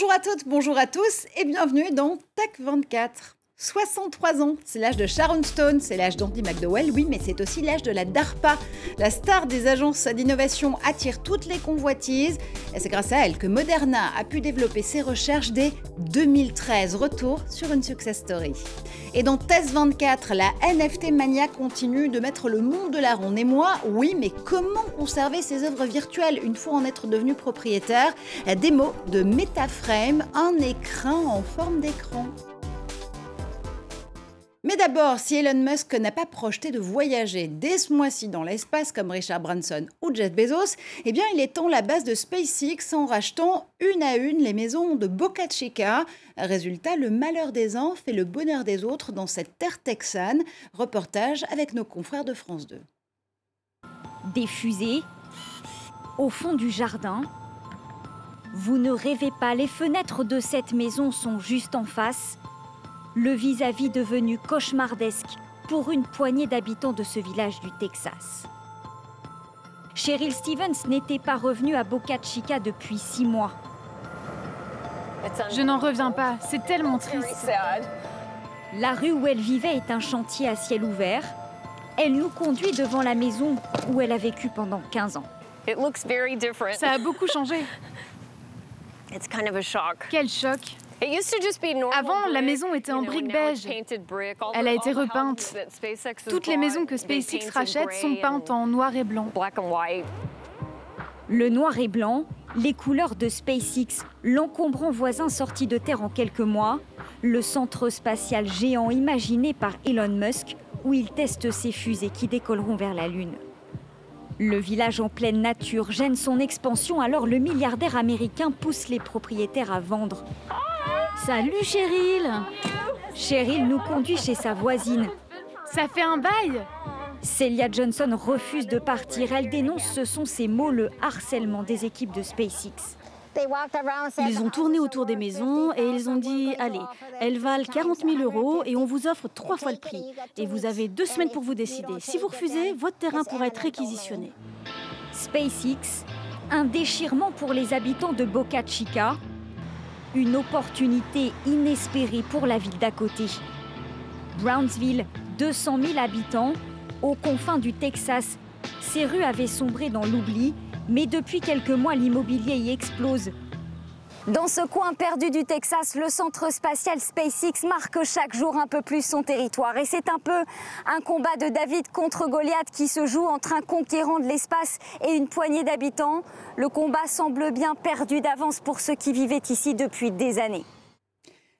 Bonjour à toutes, bonjour à tous et bienvenue dans Tech 24. 63 ans, c'est l'âge de Sharon Stone, c'est l'âge d'Andy McDowell, oui, mais c'est aussi l'âge de la DARPA. La star des agences d'innovation attire toutes les convoitises et c'est grâce à elle que Moderna a pu développer ses recherches dès 2013. Retour sur une success story. Et dans Test 24, la NFT mania continue de mettre le monde de la ronde. Et moi, oui, mais comment conserver ces œuvres virtuelles une fois en être devenu propriétaire? Démo de MetaFrame, un écran en forme d'écran. Mais d'abord, si Elon Musk n'a pas projeté de voyager dès ce mois-ci dans l'espace comme Richard Branson ou Jeff Bezos, eh bien il étend la base de SpaceX en rachetant une à une les maisons de Boca Chica. Résultat, le malheur des uns fait le bonheur des autres dans cette terre texane. Reportage avec nos confrères de France 2. Des fusées au fond du jardin. Vous ne rêvez pas, les fenêtres de cette maison sont juste en face le vis-à-vis devenu cauchemardesque pour une poignée d'habitants de ce village du Texas. Cheryl Stevens n'était pas revenue à Boca Chica depuis six mois. Je n'en reviens pas, c'est tellement triste. La rue où elle vivait est un chantier à ciel ouvert. Elle nous conduit devant la maison où elle a vécu pendant 15 ans. Ça a beaucoup changé. Quel choc avant, la maison était en briques beige. Elle a été repeinte. Toutes les maisons que SpaceX rachète sont peintes en noir et blanc. Le noir et blanc, les couleurs de SpaceX, l'encombrant voisin sorti de Terre en quelques mois, le centre spatial géant imaginé par Elon Musk, où il teste ses fusées qui décolleront vers la Lune. Le village en pleine nature gêne son expansion alors le milliardaire américain pousse les propriétaires à vendre. Salut Cheryl Cheryl nous conduit chez sa voisine. Ça fait un bail Celia Johnson refuse de partir. Elle dénonce, ce sont ses mots, le harcèlement des équipes de SpaceX. Ils ont tourné autour des maisons et ils ont dit Allez, elles valent 40 000 euros et on vous offre trois fois le prix. Et vous avez deux semaines pour vous décider. Si vous refusez, votre terrain pourra être réquisitionné. SpaceX, un déchirement pour les habitants de Boca Chica, une opportunité inespérée pour la ville d'à côté. Brownsville, 200 000 habitants, aux confins du Texas. Ces rues avaient sombré dans l'oubli, mais depuis quelques mois, l'immobilier y explose. Dans ce coin perdu du Texas, le centre spatial SpaceX marque chaque jour un peu plus son territoire. Et c'est un peu un combat de David contre Goliath qui se joue entre un conquérant de l'espace et une poignée d'habitants. Le combat semble bien perdu d'avance pour ceux qui vivaient ici depuis des années.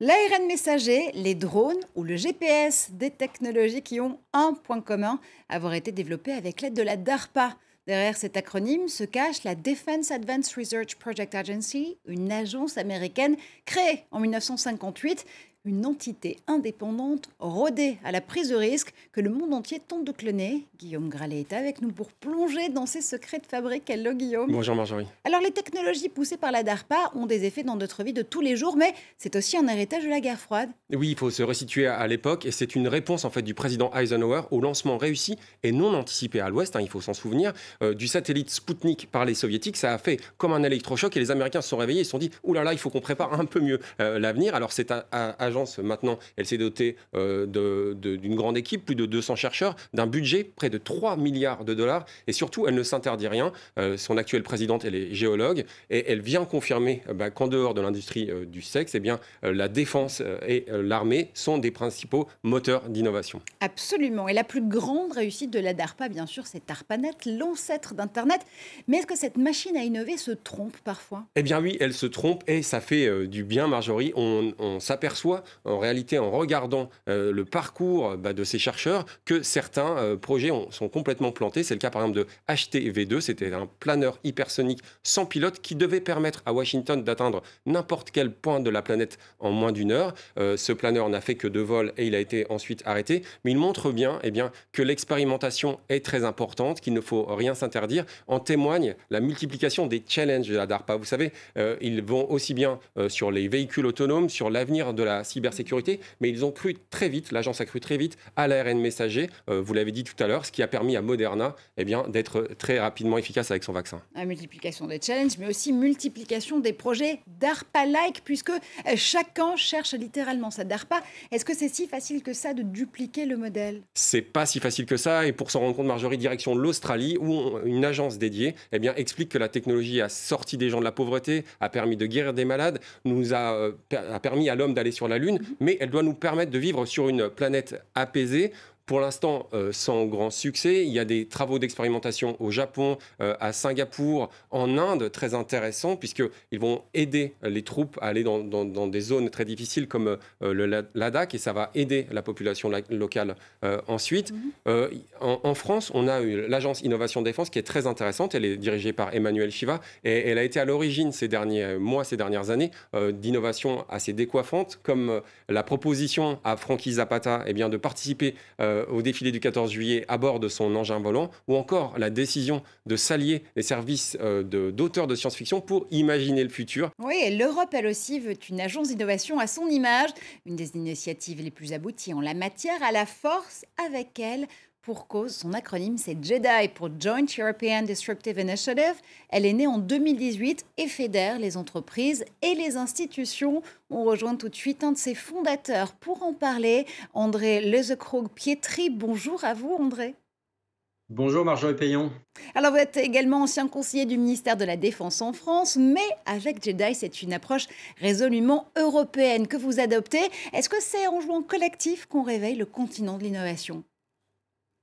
L'ARN messager, les drones ou le GPS, des technologies qui ont un point commun, avoir été développées avec l'aide de la DARPA. Derrière cet acronyme se cache la Defense Advanced Research Project Agency, une agence américaine créée en 1958 une entité indépendante rodée à la prise de risque que le monde entier tente de cloner. Guillaume Gralet est avec nous pour plonger dans ses secrets de fabrique. Hello Guillaume. Bonjour Marjorie. Alors les technologies poussées par la DARPA ont des effets dans notre vie de tous les jours, mais c'est aussi un héritage de la guerre froide. Oui, il faut se resituer à l'époque et c'est une réponse en fait du président Eisenhower au lancement réussi et non anticipé à l'Ouest, hein, il faut s'en souvenir, euh, du satellite Sputnik par les soviétiques. Ça a fait comme un électrochoc et les Américains se sont réveillés et se sont dit, oulala, là là, il faut qu'on prépare un peu mieux euh, l'avenir. Alors c'est à maintenant, elle s'est dotée euh, d'une grande équipe, plus de 200 chercheurs, d'un budget près de 3 milliards de dollars. Et surtout, elle ne s'interdit rien. Euh, son actuelle présidente, elle est géologue. Et elle vient confirmer euh, bah, qu'en dehors de l'industrie du sexe, eh bien, la défense et l'armée sont des principaux moteurs d'innovation. Absolument. Et la plus grande réussite de la DARPA, bien sûr, c'est ARPANET, l'ancêtre d'Internet. Mais est-ce que cette machine à innover se trompe parfois? Eh bien oui, elle se trompe et ça fait du bien, Marjorie. On, on s'aperçoit en réalité, en regardant euh, le parcours bah, de ces chercheurs, que certains euh, projets sont complètement plantés. C'est le cas par exemple de HTV2, c'était un planeur hypersonique sans pilote qui devait permettre à Washington d'atteindre n'importe quel point de la planète en moins d'une heure. Euh, ce planeur n'a fait que deux vols et il a été ensuite arrêté. Mais il montre bien, eh bien que l'expérimentation est très importante, qu'il ne faut rien s'interdire. En témoigne la multiplication des challenges de la DARPA. Vous savez, ils vont aussi bien sur les véhicules autonomes, sur l'avenir de la cybersécurité, mais ils ont cru très vite, l'agence a cru très vite à l'ARN messager, vous l'avez dit tout à l'heure, ce qui a permis à Moderna eh bien, d'être très rapidement efficace avec son vaccin. La multiplication des challenges, mais aussi multiplication des projets DARPA-like, puisque chacun cherche littéralement sa DARPA. Est-ce que c'est si facile que ça de dupliquer le modèle? C'est pas si facile que ça, et pour s'en rendre compte, Marjorie, direction l'Australie, où une agence dédiée eh bien, explique que la technologie a sorti des gens de la pauvreté, a permis de guérir des malades, nous a, euh, a permis à l'homme d'aller sur la Lune, mais elle doit nous permettre de vivre sur une planète apaisée pour l'instant, euh, sans grand succès. Il y a des travaux d'expérimentation au Japon, euh, à Singapour, en Inde, très intéressants, puisqu'ils vont aider les troupes à aller dans, des zones très difficiles comme euh, le Ladakh, et ça va aider la population locale ensuite. Mhm. En, France, on a l'agence Innovation Défense qui est très intéressante. Elle est dirigée par Emmanuel Chiva, et elle a été à l'origine ces derniers mois, ces dernières années, d'innovations assez décoiffantes, comme la proposition à Frankie Zapata eh bien, de participer euh, au défilé du 14 juillet à bord de son engin volant, ou encore la décision de s'allier les services euh, d'auteurs de, science-fiction pour imaginer le futur. Oui, l'Europe, elle aussi, veut une agence d'innovation à son image, une des initiatives les plus abouties en la matière, à la force avec elle pour cause, son acronyme c'est JEDI pour Joint European Disruptive Initiative. Elle est née en 2018 et fédère les entreprises et les institutions. On rejoint tout de suite un de ses fondateurs pour en parler, André Lezekrog-Pietri. Bonjour à vous André. Bonjour Marjorie Payon. Alors vous êtes également ancien conseiller du ministère de la Défense en France, mais avec JEDI, c'est une approche résolument européenne que vous adoptez. Est-ce que c'est en jouant collectif qu'on réveille le continent de l'innovation?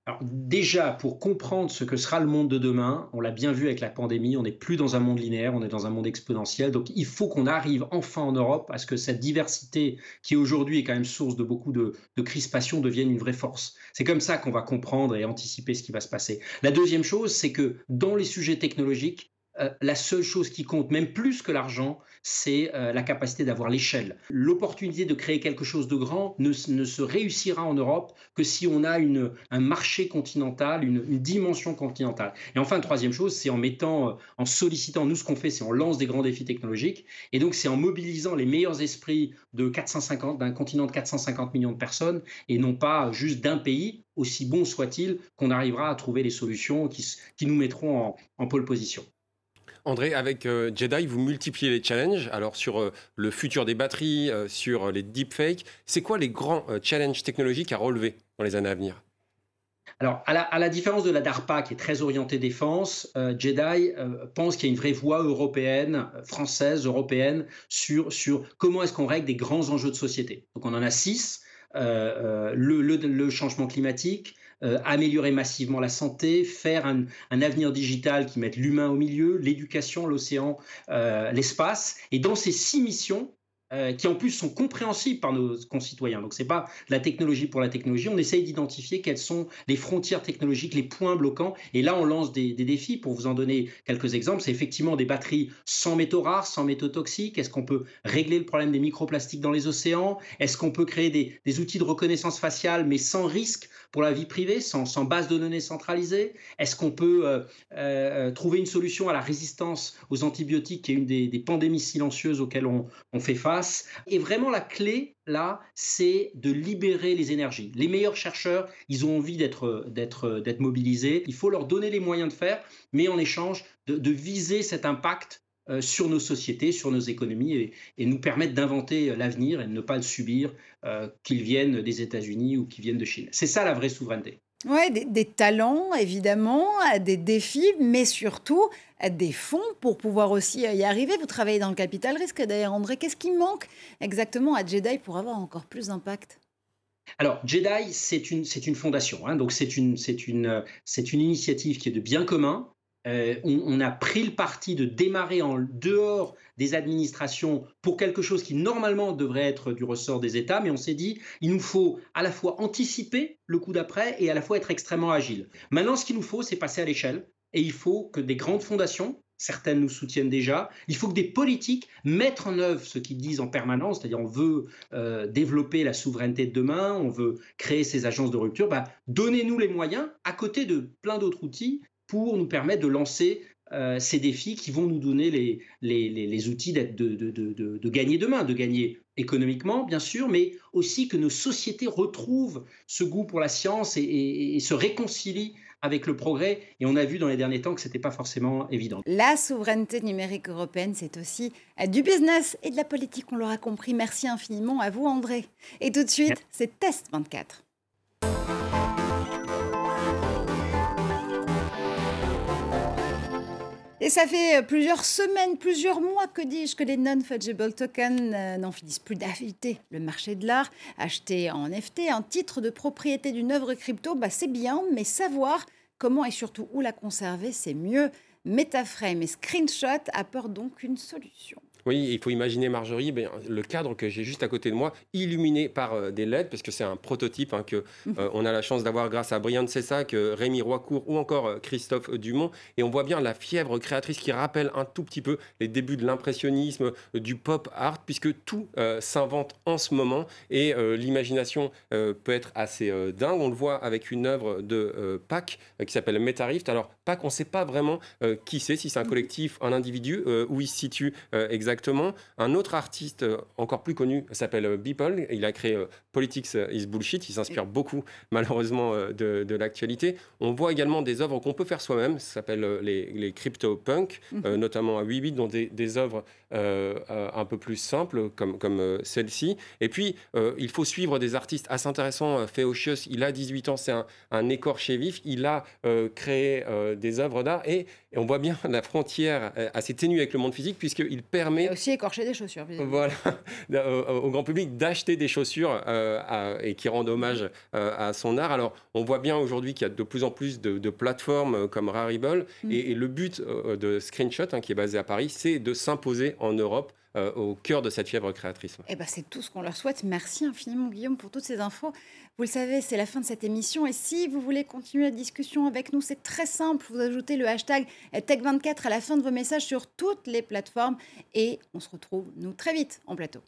Alors déjà, pour comprendre ce que sera le monde de demain, on l'a bien vu avec la pandémie, on n'est plus dans un monde linéaire, on est dans un monde exponentiel. Donc il faut qu'on arrive enfin en Europe à ce que cette diversité, qui aujourd'hui est quand même source de beaucoup de, de crispation, devienne une vraie force. C'est comme ça qu'on va comprendre et anticiper ce qui va se passer. La deuxième chose, c'est que dans les sujets technologiques, euh, la seule chose qui compte, même plus que l'argent, c'est euh, la capacité d'avoir l'échelle. L'opportunité de créer quelque chose de grand ne, se réussira en Europe que si on a un marché continental, une, dimension continentale. Et enfin, troisième chose, c'est en mettant, euh, en sollicitant, nous ce qu'on fait, c'est on lance des grands défis technologiques, et donc c'est en mobilisant les meilleurs esprits de 450, d'un continent de 450 millions de personnes, et non pas juste d'un pays, aussi bon soit-il, qu'on arrivera à trouver les solutions qui, nous mettront en pole position. André, avec euh, Jedi, vous multipliez les challenges. Alors sur euh, le futur des batteries, euh, sur les deepfakes, c'est quoi les grands challenges technologiques à relever dans les années à venir? Alors, à la, différence de la DARPA, qui est très orientée défense, Jedi pense qu'il y a une vraie voie européenne, française, européenne, sur, sur comment est-ce qu'on règle des grands enjeux de société. Donc, on en a six. le, le, changement climatique, euh, améliorer massivement la santé, faire un, avenir digital qui mette l'humain au milieu, l'éducation, l'océan, euh, l'espace. Et dans ces six missions, euh, qui en plus sont compréhensibles par nos concitoyens. Donc ce n'est pas la technologie pour la technologie, on essaye d'identifier quelles sont les frontières technologiques, les points bloquants, et là on lance des, défis, pour vous en donner quelques exemples, c'est effectivement des batteries sans métaux rares, sans métaux toxiques, est-ce qu'on peut régler le problème des microplastiques dans les océans, est-ce qu'on peut créer des, outils de reconnaissance faciale mais sans risque? Pour la vie privée, sans, base de données centralisée, est-ce qu'on peut euh, euh, trouver une solution à la résistance aux antibiotiques qui est une des, pandémies silencieuses auxquelles on fait face, et vraiment, la clé, là, c'est de libérer les énergies. Les meilleurs chercheurs, ils ont envie d'être, mobilisés. Il faut leur donner les moyens de faire, mais en échange, de, viser cet impact sur nos sociétés, sur nos économies et, nous permettre d'inventer l'avenir et de ne pas le subir, euh, qu'il vienne des États-Unis ou qu'il vienne de Chine. C'est ça la vraie souveraineté. Oui, des, talents, évidemment, des défis, mais surtout des fonds pour pouvoir aussi y arriver. Vous travaillez dans le capital risque, d'ailleurs, André. Qu'est-ce qui manque exactement à Jedi pour avoir encore plus d'impact? Alors, Jedi, c'est une, une fondation, hein. donc c'est une, une, une initiative qui est de bien commun, euh, on, a pris le parti de démarrer en dehors des administrations pour quelque chose qui normalement devrait être du ressort des États, mais on s'est dit, il nous faut à la fois anticiper le coup d'après et à la fois être extrêmement agile. Maintenant, ce qu'il nous faut, c'est passer à l'échelle, et il faut que des grandes fondations, certaines nous soutiennent déjà, il faut que des politiques mettent en œuvre ce qu'ils disent en permanence, c'est-à-dire on veut euh, développer la souveraineté de demain, on veut créer ces agences de rupture, bah, donnez-nous les moyens, à côté de plein d'autres outils, pour nous permettre de lancer ces défis qui vont nous donner les, les, outils de, de, de, gagner demain, de gagner économiquement, bien sûr, mais aussi que nos sociétés retrouvent ce goût pour la science et, se réconcilient avec le progrès. Et on a vu dans les derniers temps que ce n'était pas forcément évident. La souveraineté numérique européenne, c'est aussi du business et de la politique, on l'aura compris. Merci infiniment à vous, André. Et tout de suite, c'est Test 24. Ça fait euh, plusieurs semaines, plusieurs mois, que dis-je, que les non-fungible tokens euh, n'en finissent plus d'affecter le marché de l'art. Acheter en NFT un titre de propriété d'une œuvre crypto, bah c'est bien, mais savoir comment et surtout où la conserver, c'est mieux. Metaframe et Screenshot apportent donc une solution. Oui, il faut imaginer Marjorie, ben, le cadre que j'ai juste à côté de moi, illuminé par euh, des LED, parce que c'est un prototype hein, que mhm. euh, on a la chance d'avoir grâce à Brian Cessac, Rémi Roicourt ou encore euh, Christophe Dumont. Et on voit bien la fièvre créatrice qui rappelle un tout petit peu les débuts de l'impressionnisme, du pop art, puisque tout s'invente en ce moment et l'imagination peut être assez dingue. On le voit avec une œuvre de Pac qui s'appelle Metarift. Alors Pac, on ne sait pas vraiment qui c'est, si c'est un mhm. collectif, un individu, où il se situe exactement exactement. Un autre artiste euh, encore plus connu s'appelle euh, Beeple. Il a créé euh, Politics is Bullshit. Il s'inspire beaucoup, malheureusement, de, l'actualité. On voit également des œuvres qu'on peut faire soi-même. Ça s'appelle les, les crypto-punk, mhm. notamment à 8 bits, dont des, des œuvres un peu plus simples, comme, comme celle-ci. Et puis, il faut suivre des artistes assez intéressants. Feocius, il a 18 ans, c'est un, un, écorché vif. Il a créé des œuvres d'art et, et, on voit bien la frontière assez ténue avec le monde physique, puisqu'il permet et aussi écorcher des chaussures. Voilà, au, grand public d'acheter des chaussures euh, et qui rendent hommage euh, à son art. Alors, on voit bien aujourd'hui qu'il y a de plus en plus de, plateformes euh, comme Rarible. Mm. Et, le but de Screenshot, hein, qui est basé à Paris, c'est de s'imposer en Europe au cœur de cette fièvre créatrice. Eh ben, c'est tout ce qu'on leur souhaite. Merci infiniment, Guillaume, pour toutes ces infos. Vous le savez, c'est la fin de cette émission. Et si vous voulez continuer la discussion avec nous, c'est très simple. Vous ajoutez le hashtag Tech24 à la fin de vos messages sur toutes les plateformes. Et on se retrouve, nous, très vite en plateau.